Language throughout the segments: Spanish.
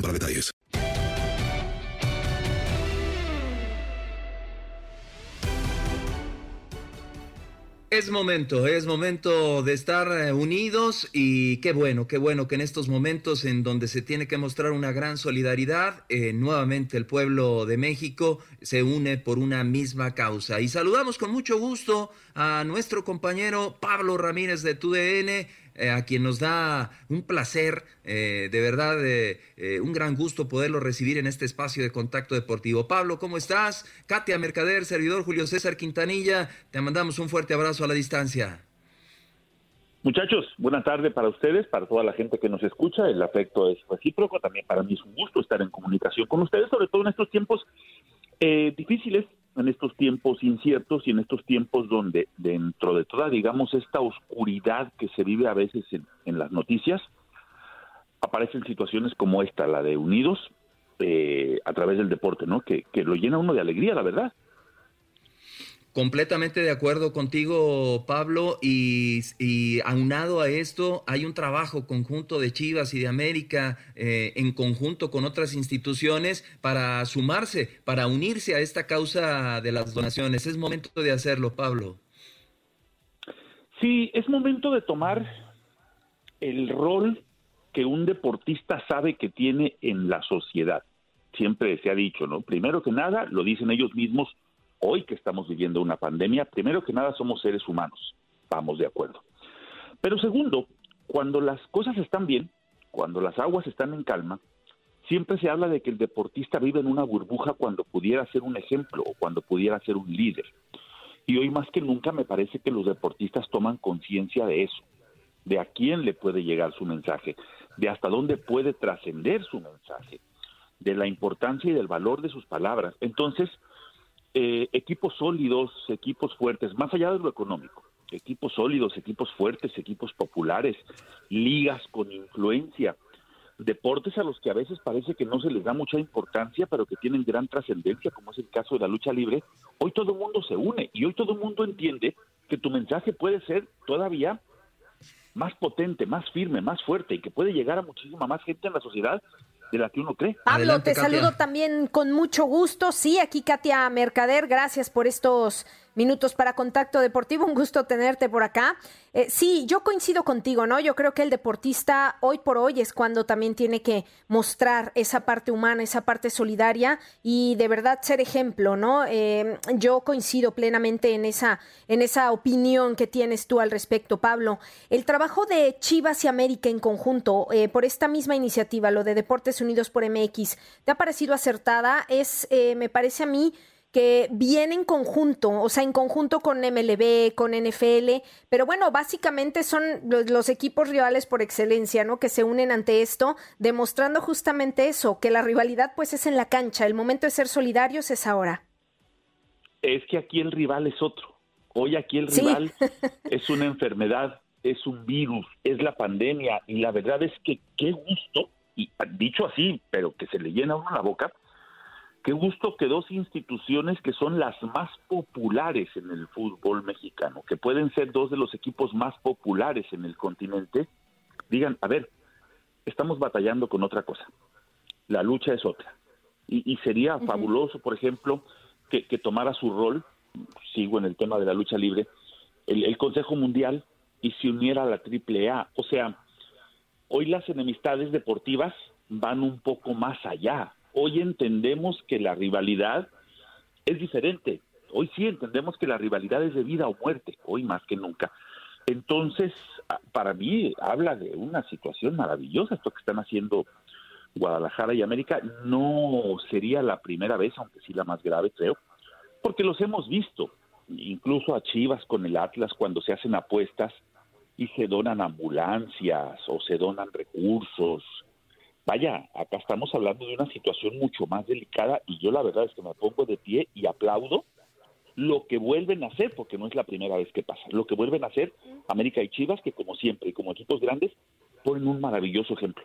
para detalles. Es momento, es momento de estar eh, unidos y qué bueno, qué bueno que en estos momentos en donde se tiene que mostrar una gran solidaridad, eh, nuevamente el pueblo de México se une por una misma causa. Y saludamos con mucho gusto a nuestro compañero Pablo Ramírez de TUDN, eh, a quien nos da un placer, eh, de verdad, eh, eh, un gran gusto poderlo recibir en este espacio de contacto deportivo. Pablo, ¿cómo estás? Katia Mercader, servidor Julio César Quintanilla, te mandamos un fuerte abrazo a la distancia. Muchachos, buena tarde para ustedes, para toda la gente que nos escucha. El afecto es recíproco. También para mí es un gusto estar en comunicación con ustedes, sobre todo en estos tiempos eh, difíciles, en estos tiempos inciertos y en estos tiempos donde dentro de toda, digamos, esta oscuridad que se vive a veces en, en las noticias, aparecen situaciones como esta, la de Unidos, eh, a través del deporte, ¿no? Que, que lo llena uno de alegría, la verdad. Completamente de acuerdo contigo, Pablo, y, aunado a esto, hay un trabajo conjunto de Chivas y de América eh, en conjunto con otras instituciones para sumarse, para unirse a esta causa de las donaciones. Es momento de hacerlo, Pablo. Sí, es momento de tomar el rol que un deportista sabe que tiene en la sociedad. Siempre se ha dicho, ¿no? Primero que nada, lo dicen ellos mismos, hoy que estamos viviendo una pandemia, primero que nada somos seres humanos, vamos de acuerdo. Pero segundo, cuando las cosas están bien, cuando las aguas están en calma, siempre se habla de que el deportista vive en una burbuja cuando pudiera ser un ejemplo o cuando pudiera ser un líder. Y hoy más que nunca me parece que los deportistas toman conciencia de eso, de a quién le puede llegar su mensaje, de hasta dónde puede trascender su mensaje, de la importancia y del valor de sus palabras. Entonces, eh, equipos sólidos, equipos fuertes, más allá de lo económico, equipos sólidos, equipos fuertes, equipos populares, ligas con influencia, deportes a los que a veces parece que no se les da mucha importancia, pero que tienen gran trascendencia, como es el caso de la lucha libre, hoy todo el mundo se une y hoy todo el mundo entiende que tu mensaje puede ser todavía más potente, más firme, más fuerte y que puede llegar a muchísima más gente en la sociedad de la que uno cree. Pablo, Adelante, te Katia. saludo también con mucho gusto. Sí, aquí Katia Mercader, gracias por estos minutos para Contacto Deportivo. Un gusto tenerte por acá. Eh, sí, yo coincido contigo, ¿no? Yo creo que el deportista hoy por hoy es cuando también tiene que mostrar esa parte humana, esa parte solidaria y de verdad ser ejemplo, ¿no? Eh, yo coincido plenamente en esa, en esa opinión que tienes tú al respecto, Pablo. El trabajo de Chivas y América en conjunto eh, por esta misma iniciativa, lo de Deportes Unidos por MX, ¿te ha parecido acertada? Es, me parece a mí, que viene en conjunto, o sea, en conjunto con MLB, con NFL, pero bueno, básicamente son los, equipos rivales por excelencia, ¿no? Que se unen ante esto, demostrando justamente eso, que la rivalidad pues es en la cancha, el momento de ser solidarios es ahora. Es que aquí el rival es otro. Hoy aquí el rival es una enfermedad, es un virus, es la pandemia y la verdad es que qué gusto, y dicho así, pero que se le llena uno la boca, Qué gusto que dos instituciones que son las más populares en el fútbol mexicano, que pueden ser dos de los equipos más populares en el continente, digan, a ver, estamos batallando con otra cosa. La lucha es otra. Y, sería fabuloso, por ejemplo, que, tomara su rol, sigo en el tema de la lucha libre, el, el Consejo Mundial y se uniera a la AAA. O sea, hoy las enemistades deportivas van un poco más allá hoy entendemos que la rivalidad es diferente. Hoy sí entendemos que la rivalidad es de vida o muerte, hoy más que nunca. Entonces, para mí habla de una situación maravillosa esto que están haciendo Guadalajara y América. No sería la primera vez, aunque sí la más grave, creo, porque los hemos visto, incluso a Chivas con el Atlas cuando se hacen apuestas y se donan ambulancias o se donan recursos Vaya, acá estamos hablando de una situación mucho más delicada y yo la verdad es que me pongo de pie y aplaudo lo que vuelven a hacer, porque no es la primera vez que pasa, lo que vuelven a hacer América y Chivas, que como siempre y como equipos grandes, ponen un maravilloso ejemplo.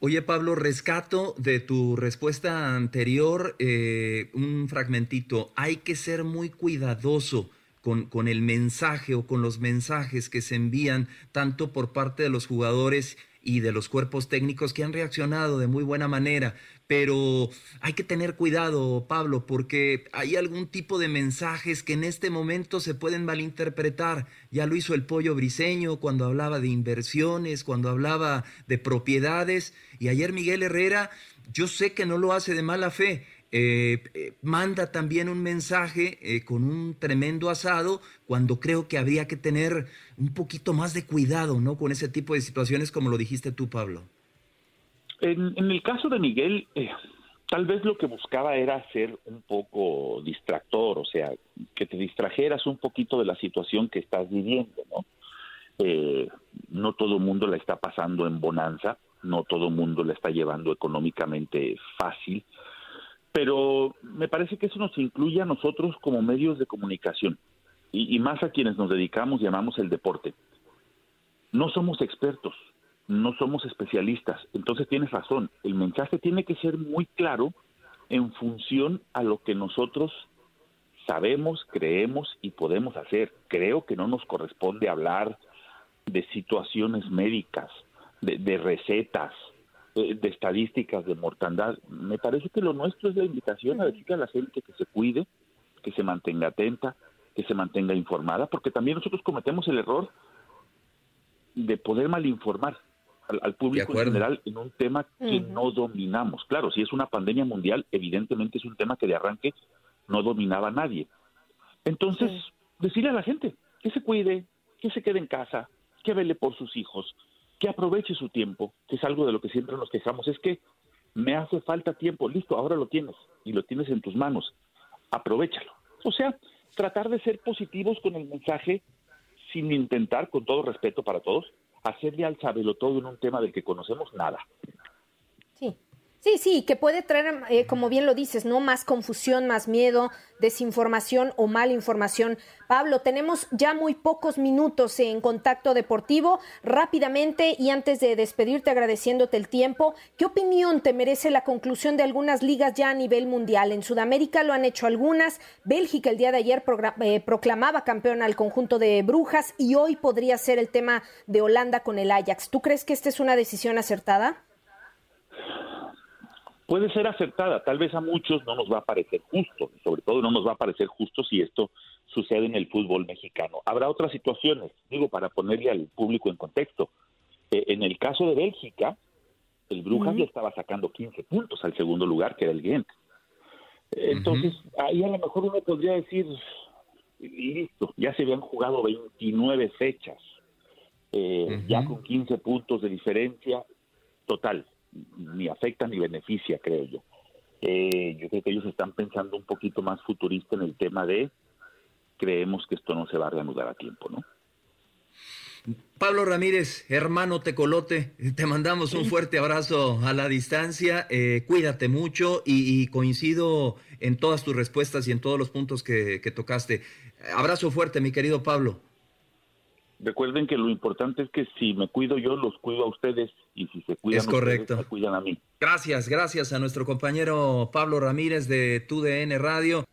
Oye Pablo, rescato de tu respuesta anterior eh, un fragmentito. Hay que ser muy cuidadoso con, con el mensaje o con los mensajes que se envían tanto por parte de los jugadores y de los cuerpos técnicos que han reaccionado de muy buena manera. Pero hay que tener cuidado, Pablo, porque hay algún tipo de mensajes que en este momento se pueden malinterpretar. Ya lo hizo el pollo briseño cuando hablaba de inversiones, cuando hablaba de propiedades. Y ayer Miguel Herrera, yo sé que no lo hace de mala fe, eh, eh, manda también un mensaje eh, con un tremendo asado cuando creo que habría que tener un poquito más de cuidado, ¿no? Con ese tipo de situaciones como lo dijiste tú, Pablo. En, el caso de Miguel, tal vez lo que buscaba era ser un poco distractor, o sea, que te distrajeras un poquito de la situación que estás viviendo, ¿no? no todo el mundo la está pasando en bonanza, no todo el mundo la está llevando económicamente fácil pero me parece que eso nos incluye a nosotros como medios de comunicación y, más a quienes nos dedicamos y amamos el deporte. No somos expertos, no somos especialistas, entonces tienes razón, el mensaje tiene que ser muy claro en función a lo que nosotros sabemos, creemos y podemos hacer. Creo que no nos corresponde hablar de situaciones médicas, de recetas, de, estadísticas de mortandad. Me parece que lo nuestro es la invitación a decirle a la gente que se cuide, que se mantenga atenta, que se mantenga informada, porque también nosotros cometemos el error de poder malinformar al, al público en general en un tema que no dominamos. Claro, si es una pandemia mundial, evidentemente es un tema que de arranque no dominaba nadie. Entonces, decirle a la gente que se cuide, que se quede en casa, que vele por sus hijos, que aproveche su tiempo, que es algo de lo que siempre nos quejamos, es que me hace falta tiempo, listo, ahora lo tienes y lo tienes en tus manos, aprovechalo. O sea, tratar de ser positivos con el mensaje sin intentar, con todo respeto para todos, hacerle al sabelo todo en un tema del que conocemos nada. Sí, Sí, sí, que puede traer, eh, como bien lo dices, ¿no? Más confusión, más miedo, desinformación o mala información. Pablo, tenemos ya muy pocos minutos en contacto deportivo. Rápidamente y antes de despedirte agradeciéndote el tiempo, ¿qué opinión te merece la conclusión de algunas ligas ya a nivel mundial? En Sudamérica lo han hecho algunas. Bélgica el día de ayer eh, proclamaba campeón al conjunto de Brujas y hoy podría ser el tema de Holanda con el Ajax. ¿Tú crees que esta es una decisión acertada? Puede ser acertada. Tal vez a muchos no nos va a parecer justo, sobre todo no nos va a parecer justo si esto sucede en el fútbol mexicano. Habrá otras situaciones, digo, para ponerle al público en contexto. Eh, en el caso de Bélgica, el Brujas ya estaba sacando 15 puntos al segundo lugar, que era el Ghent. Entonces, ahí a lo mejor uno podría decir, listo, ya se habían jugado 29 fechas, eh, ya con 15 puntos de diferencia, total, ni afecta ni beneficia, creo yo. Eh, yo creo que ellos están pensando un poquito más futurista en el tema de creemos que esto no se va a reanudar a tiempo, ¿no? Pablo Ramírez, hermano Tecolote, te mandamos un fuerte abrazo a la distancia. Eh, cuídate mucho y, coincido en todas tus respuestas y en todos los puntos que, tocaste. Abrazo fuerte, mi querido Pablo. Recuerden que lo importante es que si me cuido yo, los cuido a ustedes y si se cuidan es correcto. Ustedes, me cuidan a mí. Gracias, gracias a nuestro compañero Pablo Ramírez de TUDN Radio.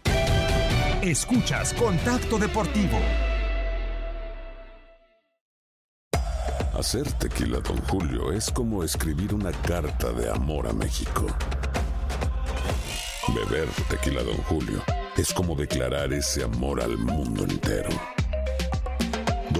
Escuchas Contacto Deportivo. Hacer tequila, don Julio, es como escribir una carta de amor a México. Beber tequila, don Julio, es como declarar ese amor al mundo entero.